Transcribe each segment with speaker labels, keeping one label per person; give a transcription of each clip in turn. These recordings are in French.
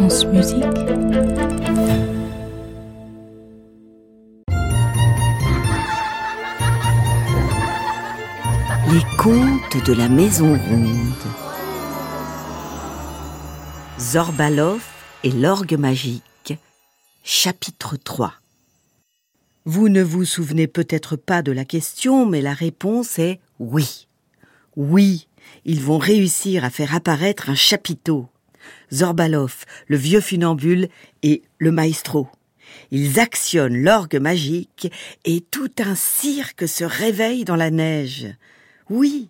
Speaker 1: Les contes de la Maison Ronde. Zorbalov et l'orgue magique. Chapitre 3. Vous ne vous souvenez peut-être pas de la question, mais la réponse est oui. Oui, ils vont réussir à faire apparaître un chapiteau. Zorbalov, le vieux funambule et le maestro. Ils actionnent l'orgue magique et tout un cirque se réveille dans la neige. Oui,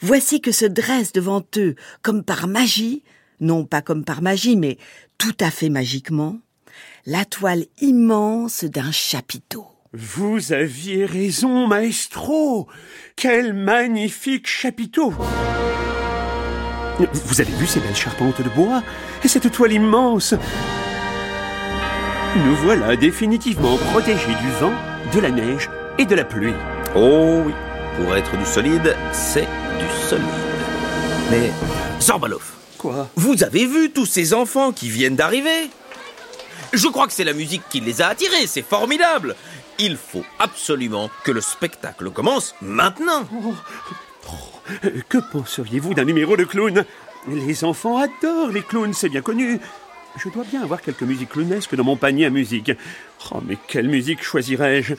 Speaker 1: voici que se dresse devant eux, comme par magie, non pas comme par magie, mais tout à fait magiquement, la toile immense d'un chapiteau.
Speaker 2: Vous aviez raison, maestro. Quel magnifique chapiteau. Vous avez vu ces belles charpentes de bois et cette toile immense? Nous voilà définitivement protégés du vent, de la neige et de la pluie.
Speaker 3: Oh oui, pour être du solide, c'est du solide. Mais, Zorbalov,
Speaker 2: Quoi?
Speaker 3: vous avez vu tous ces enfants qui viennent d'arriver? Je crois que c'est la musique qui les a attirés, c'est formidable. Il faut absolument que le spectacle commence maintenant.
Speaker 2: Euh, Que penseriez-vous d'un numéro de clown? Les enfants adorent les clowns, c'est bien connu. Je dois bien avoir quelques musiques clownesques dans mon panier à musique. Oh, mais quelle musique choisirais-je?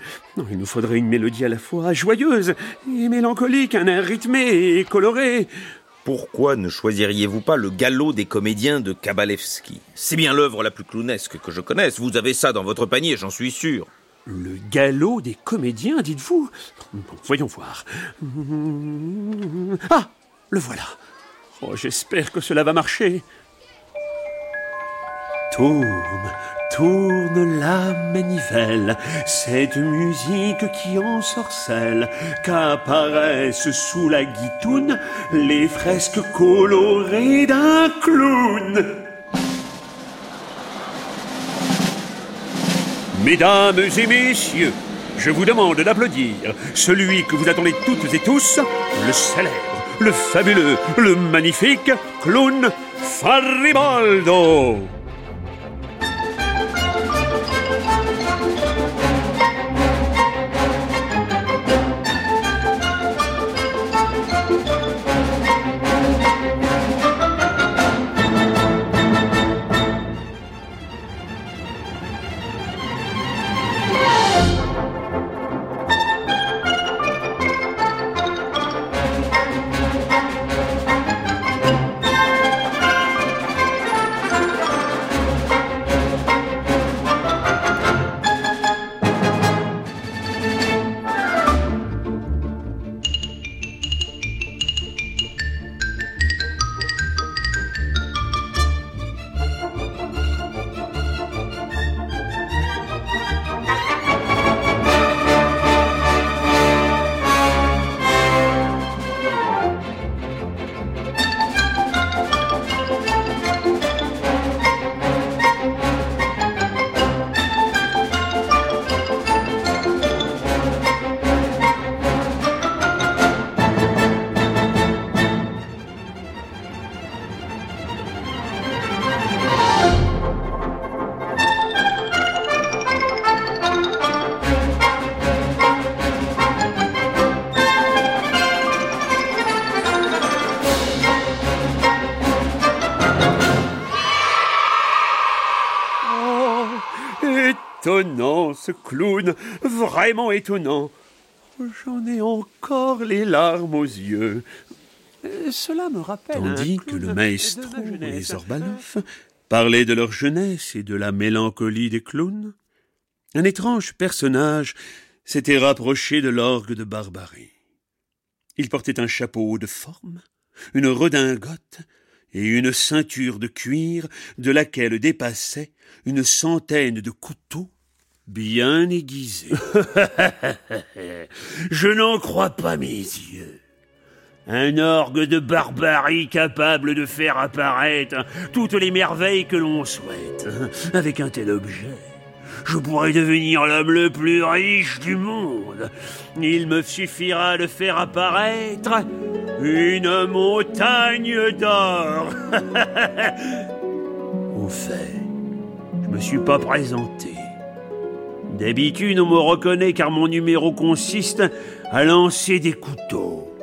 Speaker 2: Il nous faudrait une mélodie à la fois joyeuse et mélancolique, un air rythmé et coloré.
Speaker 3: Pourquoi ne choisiriez-vous pas le galop des comédiens de Kabalevski? C'est bien l'œuvre la plus clownesque que je connaisse. Vous avez ça dans votre panier, j'en suis sûr.
Speaker 2: Le galop des comédiens, dites-vous Voyons voir. Ah Le voilà. Oh, j'espère que cela va marcher. Tourne, tourne la manivelle, cette musique qui ensorcelle, qu'apparaissent sous la guitoune les fresques colorées d'un clown. Mesdames et messieurs, je vous demande d'applaudir celui que vous attendez toutes et tous, le célèbre, le fabuleux, le magnifique clown Faribaldo. Ce clown, vraiment étonnant. J'en ai encore les larmes aux yeux. Euh, Cela me rappelle.
Speaker 4: Tandis que le maestro et. Zorbalov parlaient de leur jeunesse et de la mélancolie des clowns, un étrange personnage s'était rapproché de l'orgue de Barbarie. Il portait un chapeau de forme, une redingote et une ceinture de cuir de laquelle dépassaient une centaine de couteaux bien aiguisés.
Speaker 2: Je n'en crois pas mes yeux. Un orgue de barbarie capable de faire apparaître toutes les merveilles que l'on souhaite. Avec un tel objet, je pourrais devenir l'homme le plus riche du monde. Il me suffira de faire apparaître une montagne d'or. au fait. Je me suis pas présenté. D'habitude, on me reconnaît car mon numéro consiste à lancer des couteaux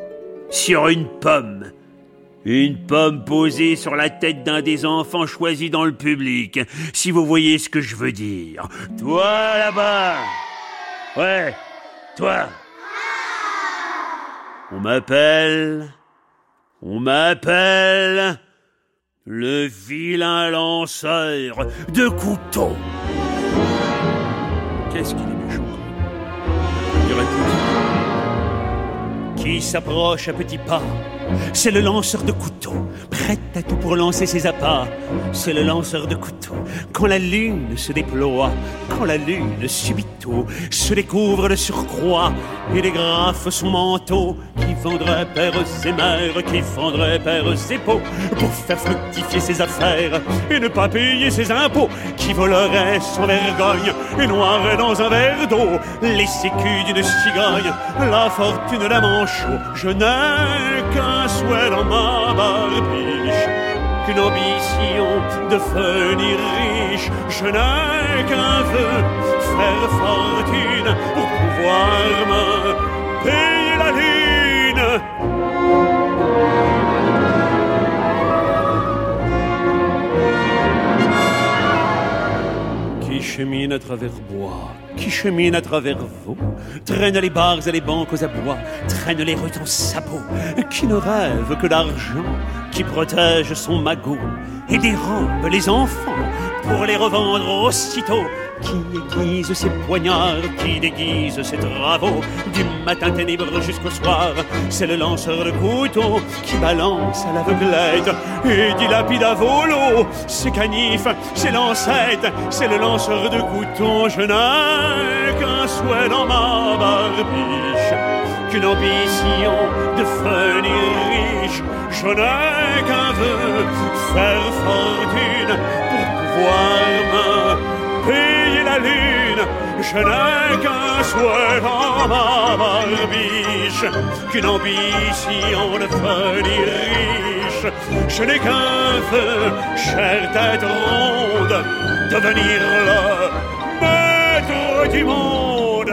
Speaker 2: sur une pomme. Une pomme posée sur la tête d'un des enfants choisis dans le public, si vous voyez ce que je veux dire. Toi là-bas Ouais, toi On m'appelle... On m'appelle... Le vilain lanceur de couteaux. Qu'est-ce qu'il est méchant Qui s'approche à petits pas? C'est le lanceur de couteau, prêt à tout pour lancer ses appâts. C'est le lanceur de couteau. Quand la lune se déploie, quand la lune subito se découvre de surcroît et dégrafe son manteau, qui vendrait père ses mères, qui vendrait père ses pots, pour faire fructifier ses affaires et ne pas payer ses impôts, qui volerait sans vergogne et noierait dans un verre d'eau les sécus d'une cigogne, la fortune d'un manchot. Je n'ai qu'un un souhait dans ma barbiche, qu'une ambition de devenir riche. Je n'ai qu'un vœu, faire fortune pour pouvoir me qui chemine à travers vous, traîne les bars et les banques aux abois, traîne les rues en sabot, qui ne rêve que d'argent, qui protège son magot et dérobe les enfants pour les revendre aussitôt qui aiguise ses poignards, qui déguise ses travaux, du matin ténébreux jusqu'au soir. C'est le lanceur de couteau qui balance à l'aveuglette et dilapide à volo ses canifs, ses lancettes. C'est le lanceur de couteau, je n'ai qu'un souhait dans ma barbiche, qu'une ambition de devenir riche. Je n'ai qu'un vœu, faire fortune pour pouvoir me payer la lune, je n'ai qu'un souhait dans ma barbiche, qu'une ambition de devenir riche. Je n'ai qu'un feu, chère tête ronde, devenir le maître du monde.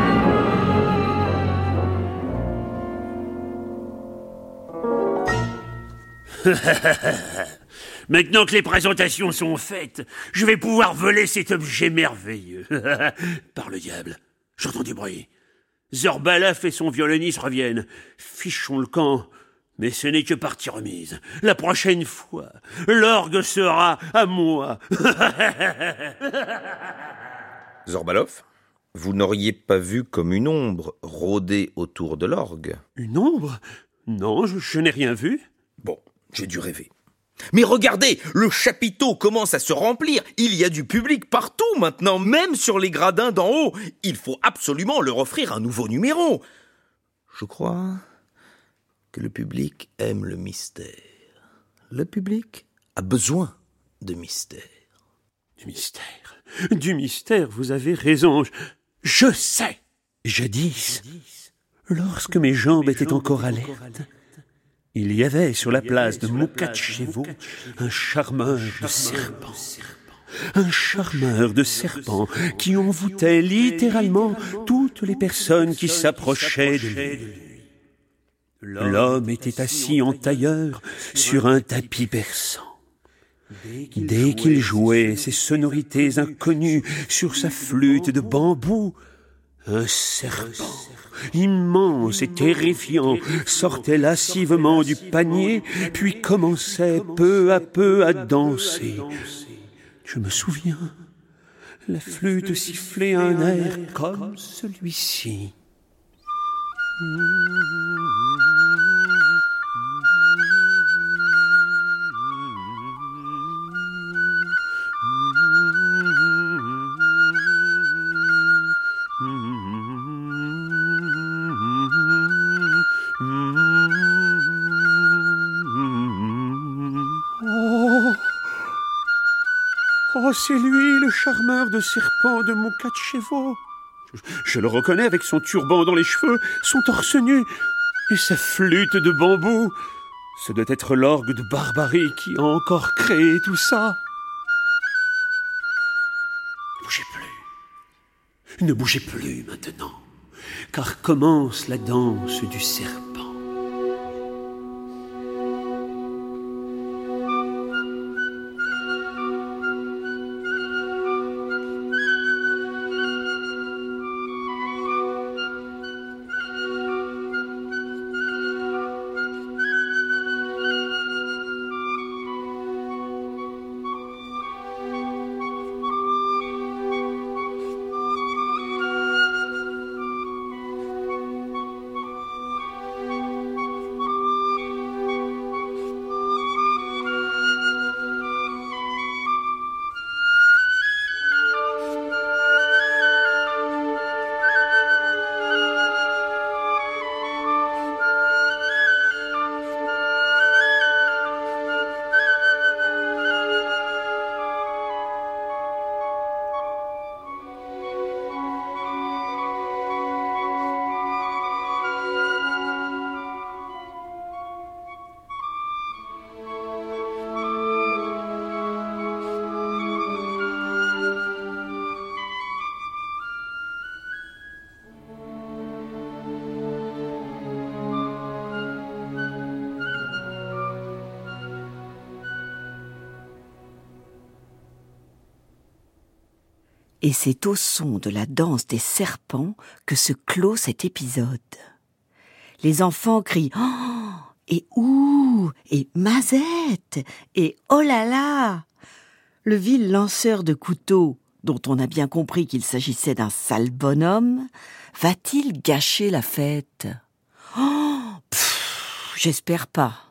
Speaker 2: Maintenant que les présentations sont faites, je vais pouvoir voler cet objet merveilleux. Par le diable, j'entends du bruit. Zorbalaf et son violoniste reviennent. Fichons le camp. Mais ce n'est que partie remise. La prochaine fois, l'orgue sera à moi.
Speaker 3: Zorbalov, vous n'auriez pas vu comme une ombre rôder autour de l'orgue?
Speaker 2: Une ombre? Non, je n'ai rien vu.
Speaker 3: J'ai dû rêver. Mais regardez, le chapiteau commence à se remplir. Il y a du public partout maintenant, même sur les gradins d'en haut. Il faut absolument leur offrir un nouveau numéro. Je crois que le public aime le mystère. Le public a besoin de mystère.
Speaker 2: Du mystère. Du mystère, vous avez raison. Je sais. Jadis, lorsque mes jambes étaient encore alertes, il y avait sur la place de Moukatchevo un charmeur de serpents. Un charmeur de serpents qui envoûtait littéralement toutes les personnes qui s'approchaient de lui. L'homme était assis en tailleur sur un tapis persan. Dès qu'il jouait ses sonorités inconnues sur sa flûte de bambou, un serpent immense et terrifiant, sortait lascivement du panier, puis commençait peu à peu à danser. Je me souviens, la flûte sifflait un air comme celui-ci. C'est lui, le charmeur de serpent de mon Je, je le reconnais avec son turban dans les cheveux, son torse nu. Et sa flûte de bambou Ce doit être l'orgue de Barbarie qui a encore créé tout ça. Ne bougez plus. Ne bougez plus maintenant, car commence la danse du serpent.
Speaker 1: Et c'est au son de la danse des serpents que se clôt cet épisode. Les enfants crient Oh et Ouh et Mazette et Oh là là Le vil lanceur de couteaux, dont on a bien compris qu'il s'agissait d'un sale bonhomme, va-t-il gâcher la fête? Oh J'espère pas.